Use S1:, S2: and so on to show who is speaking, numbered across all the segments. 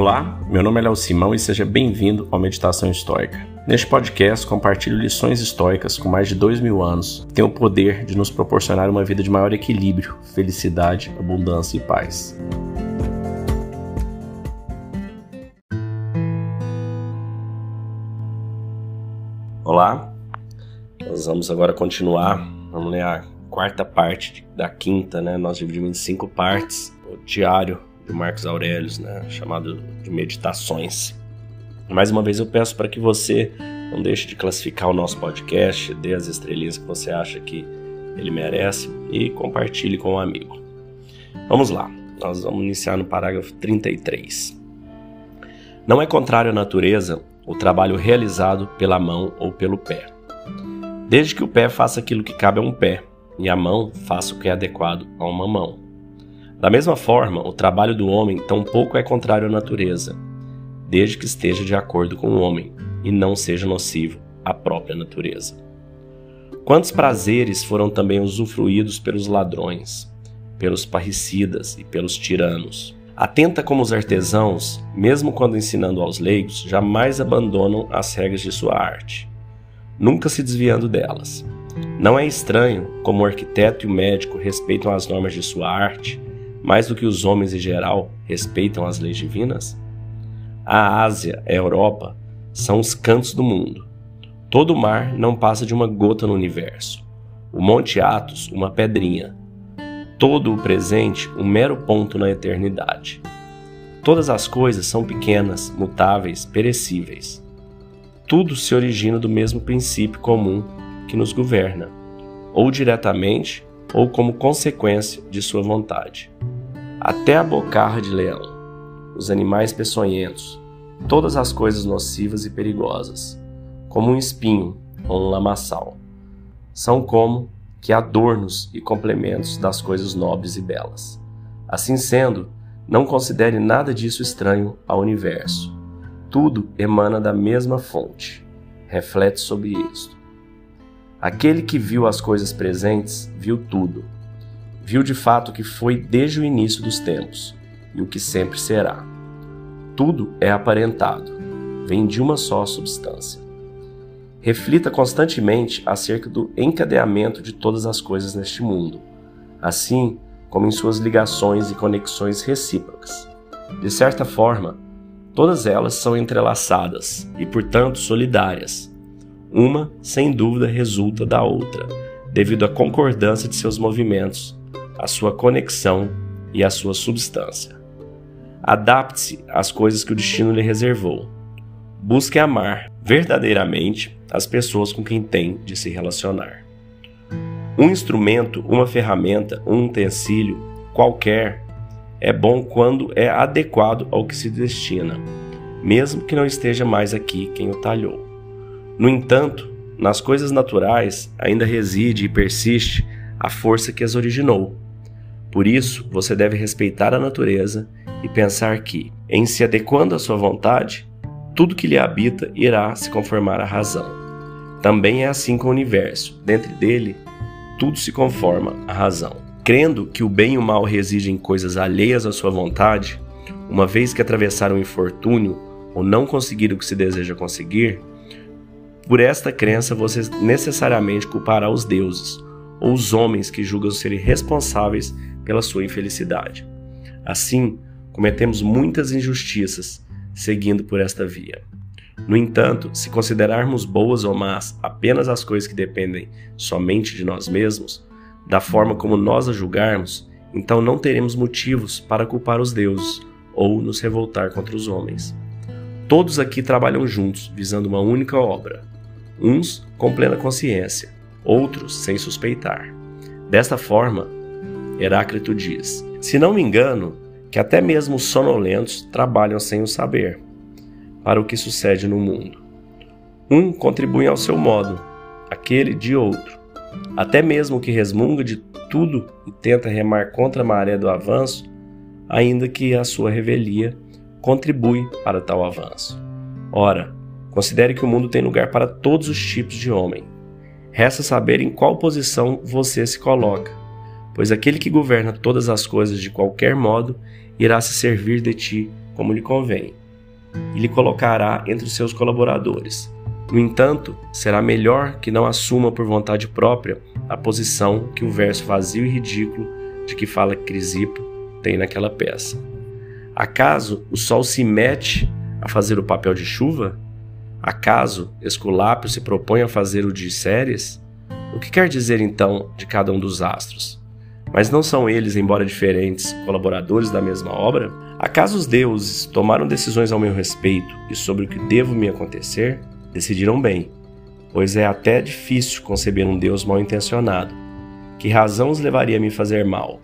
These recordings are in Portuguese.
S1: Olá, meu nome é Léo Simão e seja bem-vindo ao Meditação Histórica. Neste podcast, compartilho lições históricas com mais de dois mil anos que têm o poder de nos proporcionar uma vida de maior equilíbrio, felicidade, abundância e paz. Olá, nós vamos agora continuar. Vamos ler a quarta parte da quinta, né? Nós dividimos em cinco partes o diário de Marcos Aurelius, né, chamado de Meditações. Mais uma vez eu peço para que você não deixe de classificar o nosso podcast, dê as estrelinhas que você acha que ele merece e compartilhe com um amigo. Vamos lá, nós vamos iniciar no parágrafo 33. Não é contrário à natureza o trabalho realizado pela mão ou pelo pé. Desde que o pé faça aquilo que cabe a um pé e a mão faça o que é adequado a uma mão. Da mesma forma, o trabalho do homem tampouco é contrário à natureza, desde que esteja de acordo com o homem e não seja nocivo à própria natureza. Quantos prazeres foram também usufruídos pelos ladrões, pelos parricidas e pelos tiranos? Atenta como os artesãos, mesmo quando ensinando aos leigos, jamais abandonam as regras de sua arte, nunca se desviando delas. Não é estranho como o arquiteto e o médico respeitam as normas de sua arte mais do que os homens em geral respeitam as leis divinas? A Ásia e a Europa são os cantos do mundo. Todo o mar não passa de uma gota no universo. O Monte Athos, uma pedrinha. Todo o presente, um mero ponto na eternidade. Todas as coisas são pequenas, mutáveis, perecíveis. Tudo se origina do mesmo princípio comum que nos governa, ou diretamente ou como consequência de sua vontade. Até a bocarra de leão, os animais peçonhentos, todas as coisas nocivas e perigosas, como um espinho ou um lamaçal, são como que adornos e complementos das coisas nobres e belas. Assim sendo, não considere nada disso estranho ao universo. Tudo emana da mesma fonte. Reflete sobre isto. Aquele que viu as coisas presentes, viu tudo. Viu de fato que foi desde o início dos tempos e o que sempre será. Tudo é aparentado, vem de uma só substância. Reflita constantemente acerca do encadeamento de todas as coisas neste mundo, assim como em suas ligações e conexões recíprocas. De certa forma, todas elas são entrelaçadas e, portanto, solidárias uma, sem dúvida, resulta da outra, devido à concordância de seus movimentos, à sua conexão e à sua substância. Adapte-se às coisas que o destino lhe reservou. Busque amar verdadeiramente as pessoas com quem tem de se relacionar. Um instrumento, uma ferramenta, um utensílio qualquer é bom quando é adequado ao que se destina, mesmo que não esteja mais aqui quem o talhou. No entanto, nas coisas naturais ainda reside e persiste a força que as originou. Por isso, você deve respeitar a natureza e pensar que, em se adequando à sua vontade, tudo que lhe habita irá se conformar à razão. Também é assim com o universo, dentro dele, tudo se conforma à razão. Crendo que o bem e o mal residem em coisas alheias à sua vontade, uma vez que atravessaram o infortúnio ou não conseguiram o que se deseja conseguir, por esta crença, você necessariamente culpará os deuses ou os homens que julgam serem responsáveis pela sua infelicidade. Assim, cometemos muitas injustiças seguindo por esta via. No entanto, se considerarmos boas ou más apenas as coisas que dependem somente de nós mesmos, da forma como nós a julgarmos, então não teremos motivos para culpar os deuses ou nos revoltar contra os homens. Todos aqui trabalham juntos, visando uma única obra, uns com plena consciência, outros sem suspeitar. Desta forma, Heráclito diz: Se não me engano, que até mesmo os sonolentos trabalham sem o saber para o que sucede no mundo. Um contribui ao seu modo, aquele de outro. Até mesmo o que resmunga de tudo e tenta remar contra a maré do avanço, ainda que a sua revelia contribui para tal avanço. Ora, Considere que o mundo tem lugar para todos os tipos de homem. Resta saber em qual posição você se coloca, pois aquele que governa todas as coisas de qualquer modo irá se servir de ti como lhe convém, e lhe colocará entre os seus colaboradores. No entanto, será melhor que não assuma por vontade própria a posição que o verso vazio e ridículo de que fala Crisipo tem naquela peça. Acaso o sol se mete a fazer o papel de chuva? Acaso Esculápio se propõe a fazer o de Séries? O que quer dizer então de cada um dos astros? Mas não são eles, embora diferentes, colaboradores da mesma obra? Acaso os deuses tomaram decisões ao meu respeito e sobre o que devo me acontecer? Decidiram bem, pois é até difícil conceber um Deus mal intencionado. Que razão os levaria a me fazer mal?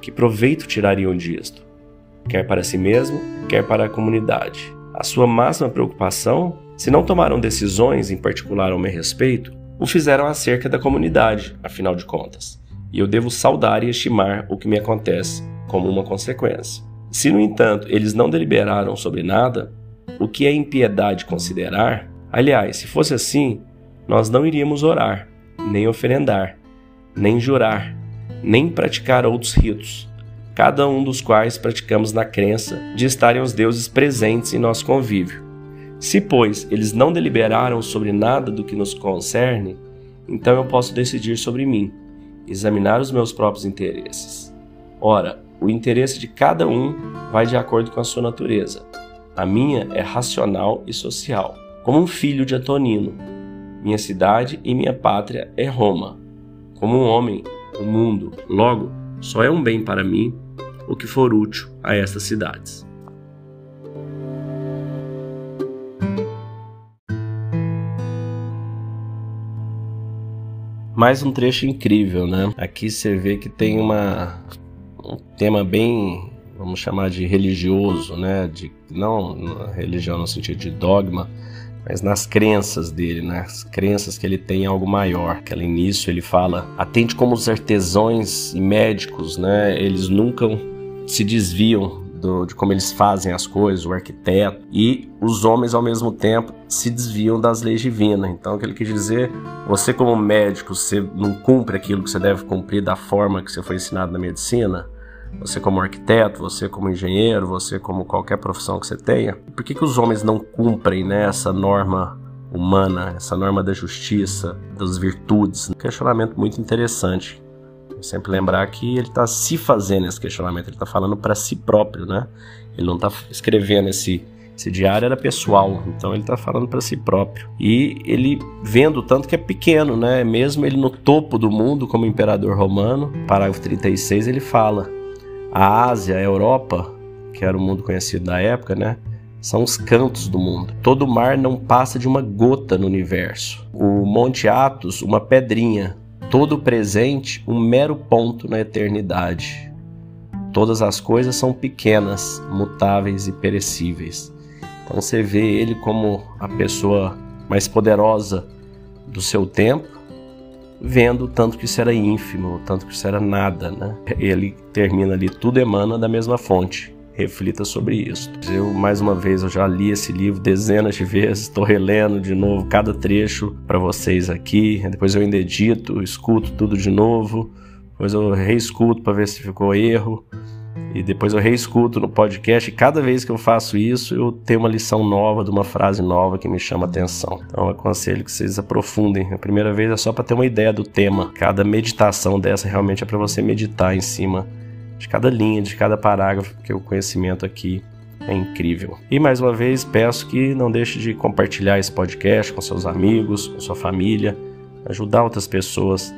S1: Que proveito tirariam disto? Quer para si mesmo, quer para a comunidade. A sua máxima preocupação, se não tomaram decisões em particular ao meu respeito, o fizeram acerca da comunidade, afinal de contas, e eu devo saudar e estimar o que me acontece como uma consequência. Se, no entanto, eles não deliberaram sobre nada, o que é impiedade considerar? Aliás, se fosse assim, nós não iríamos orar, nem oferendar, nem jurar, nem praticar outros ritos, cada um dos quais praticamos na crença de estarem os deuses presentes em nosso convívio. Se, pois, eles não deliberaram sobre nada do que nos concerne, então eu posso decidir sobre mim, examinar os meus próprios interesses. Ora, o interesse de cada um vai de acordo com a sua natureza. A minha é racional e social, como um filho de Atonino. Minha cidade e minha pátria é Roma. Como um homem, o mundo, logo, só é um bem para mim o que for útil a estas cidades. Mais um trecho incrível, né? Aqui você vê que tem uma um tema bem, vamos chamar de religioso, né? De não religião no sentido de dogma, mas nas crenças dele, nas crenças que ele tem em algo maior. Aquele início ele fala: atente como os artesãos e médicos, né? Eles nunca se desviam do, de como eles fazem as coisas, o arquiteto, e os homens ao mesmo tempo se desviam das leis divinas. Então, o que ele quis dizer, você como médico, você não cumpre aquilo que você deve cumprir da forma que você foi ensinado na medicina, você como arquiteto, você como engenheiro, você como qualquer profissão que você tenha, por que, que os homens não cumprem né, essa norma humana, essa norma da justiça, das virtudes? Um questionamento muito interessante sempre lembrar que ele está se fazendo esse questionamento, ele está falando para si próprio, né? Ele não está escrevendo esse, esse diário era pessoal, então ele está falando para si próprio. E ele vendo tanto que é pequeno, né? Mesmo ele no topo do mundo como imperador romano, parágrafo 36, ele fala: a Ásia, a Europa, que era o mundo conhecido da época, né? São os cantos do mundo. Todo mar não passa de uma gota no universo. O Monte Athos, uma pedrinha todo presente um mero ponto na eternidade. Todas as coisas são pequenas, mutáveis e perecíveis. Então você vê ele como a pessoa mais poderosa do seu tempo, vendo tanto que isso era ínfimo, tanto que isso era nada, né? Ele termina ali, tudo emana da mesma fonte reflita sobre isso. Eu, mais uma vez, eu já li esse livro dezenas de vezes, estou relendo de novo cada trecho para vocês aqui. Depois eu ainda edito, escuto tudo de novo. Depois eu reescuto para ver se ficou erro. E depois eu reescuto no podcast. E cada vez que eu faço isso, eu tenho uma lição nova, de uma frase nova que me chama atenção. Então eu aconselho que vocês aprofundem. A primeira vez é só para ter uma ideia do tema. Cada meditação dessa realmente é para você meditar em cima de cada linha, de cada parágrafo, porque o conhecimento aqui é incrível. E mais uma vez peço que não deixe de compartilhar esse podcast com seus amigos, com sua família, ajudar outras pessoas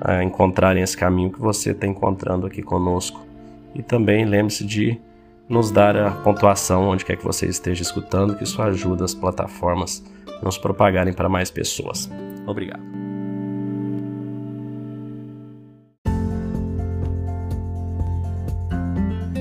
S1: a encontrarem esse caminho que você está encontrando aqui conosco. E também lembre-se de nos dar a pontuação onde quer que você esteja escutando, que isso ajuda as plataformas a nos propagarem para mais pessoas. Obrigado.